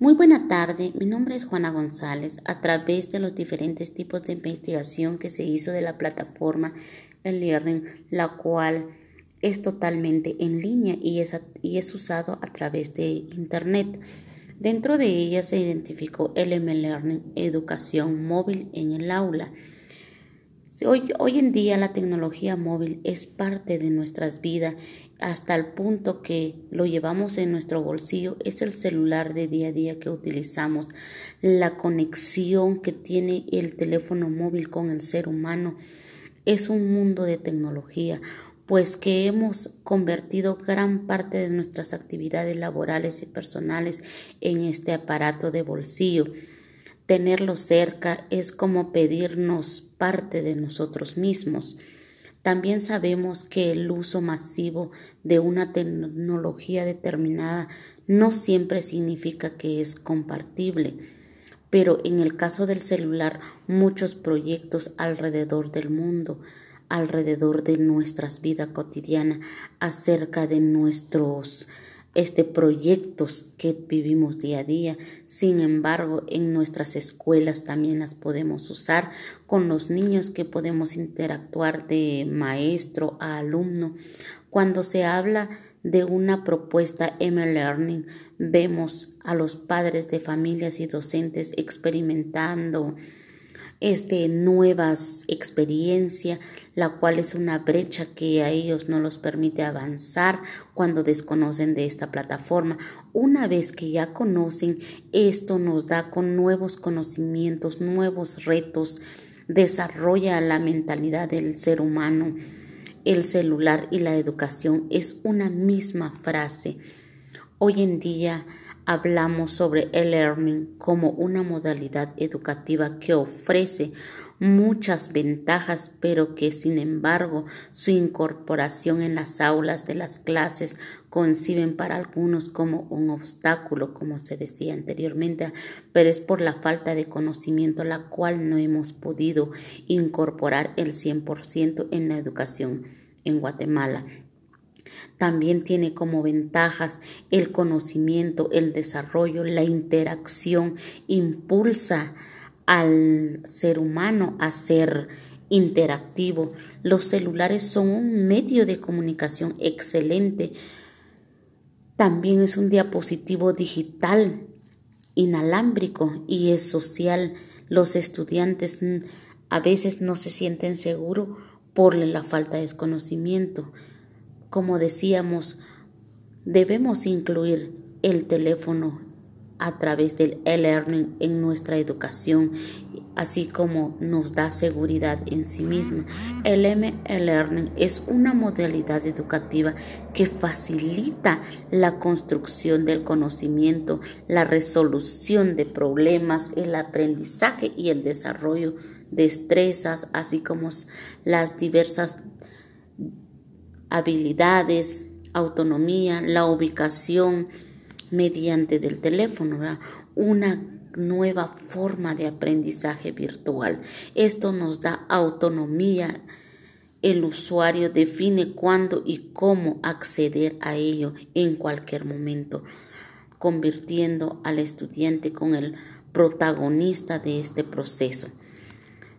Muy buena tarde, mi nombre es Juana González. A través de los diferentes tipos de investigación que se hizo de la plataforma El Learning, la cual es totalmente en línea y es, y es usado a través de Internet. Dentro de ella se identificó el M-Learning, educación móvil en el aula. Hoy, hoy, en día la tecnología móvil es parte de nuestras vidas hasta el punto que lo llevamos en nuestro bolsillo. Es el celular de día a día que utilizamos, la conexión que tiene el teléfono móvil con el ser humano. Es un mundo de tecnología, pues que hemos convertido gran parte de nuestras actividades laborales y personales en este aparato de bolsillo. Tenerlo cerca es como pedirnos parte de nosotros mismos. También sabemos que el uso masivo de una tecnología determinada no siempre significa que es compartible, pero en el caso del celular muchos proyectos alrededor del mundo, alrededor de nuestras vidas cotidianas, acerca de nuestros este, proyectos que vivimos día a día. Sin embargo, en nuestras escuelas también las podemos usar con los niños que podemos interactuar de maestro a alumno. Cuando se habla de una propuesta M-Learning, vemos a los padres de familias y docentes experimentando este, nuevas experiencias, la cual es una brecha que a ellos no los permite avanzar cuando desconocen de esta plataforma. Una vez que ya conocen, esto nos da con nuevos conocimientos, nuevos retos, desarrolla la mentalidad del ser humano. El celular y la educación es una misma frase. Hoy en día hablamos sobre el learning como una modalidad educativa que ofrece muchas ventajas, pero que sin embargo su incorporación en las aulas de las clases conciben para algunos como un obstáculo, como se decía anteriormente, pero es por la falta de conocimiento la cual no hemos podido incorporar el 100% en la educación en Guatemala. También tiene como ventajas el conocimiento, el desarrollo, la interacción, impulsa al ser humano a ser interactivo. Los celulares son un medio de comunicación excelente. También es un diapositivo digital inalámbrico y es social. Los estudiantes a veces no se sienten seguros por la falta de conocimiento. Como decíamos, debemos incluir el teléfono a través del e-learning en nuestra educación, así como nos da seguridad en sí misma. El e-learning es una modalidad educativa que facilita la construcción del conocimiento, la resolución de problemas, el aprendizaje y el desarrollo de destrezas, así como las diversas habilidades, autonomía, la ubicación mediante del teléfono, una nueva forma de aprendizaje virtual. Esto nos da autonomía. El usuario define cuándo y cómo acceder a ello en cualquier momento, convirtiendo al estudiante con el protagonista de este proceso,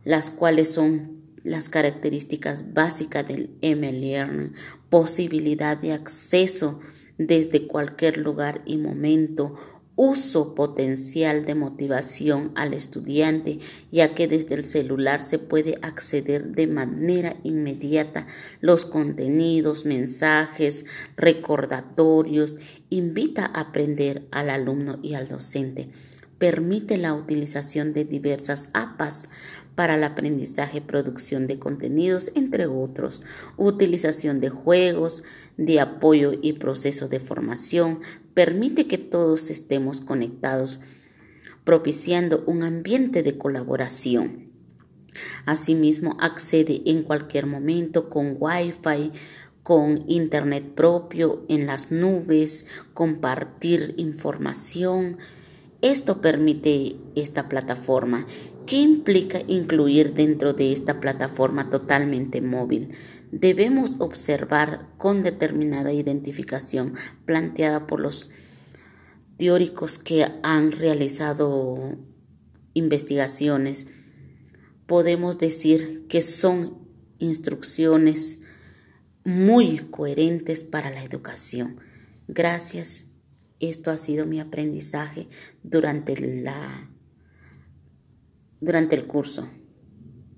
las cuales son las características básicas del M-Learning, posibilidad de acceso desde cualquier lugar y momento, uso potencial de motivación al estudiante, ya que desde el celular se puede acceder de manera inmediata. Los contenidos, mensajes, recordatorios, invita a aprender al alumno y al docente permite la utilización de diversas APAs para el aprendizaje, producción de contenidos, entre otros, utilización de juegos, de apoyo y proceso de formación, permite que todos estemos conectados, propiciando un ambiente de colaboración. Asimismo, accede en cualquier momento con Wi-Fi, con Internet propio, en las nubes, compartir información, esto permite esta plataforma. ¿Qué implica incluir dentro de esta plataforma totalmente móvil? Debemos observar con determinada identificación planteada por los teóricos que han realizado investigaciones, podemos decir que son instrucciones muy coherentes para la educación. Gracias. Esto ha sido mi aprendizaje durante la durante el curso.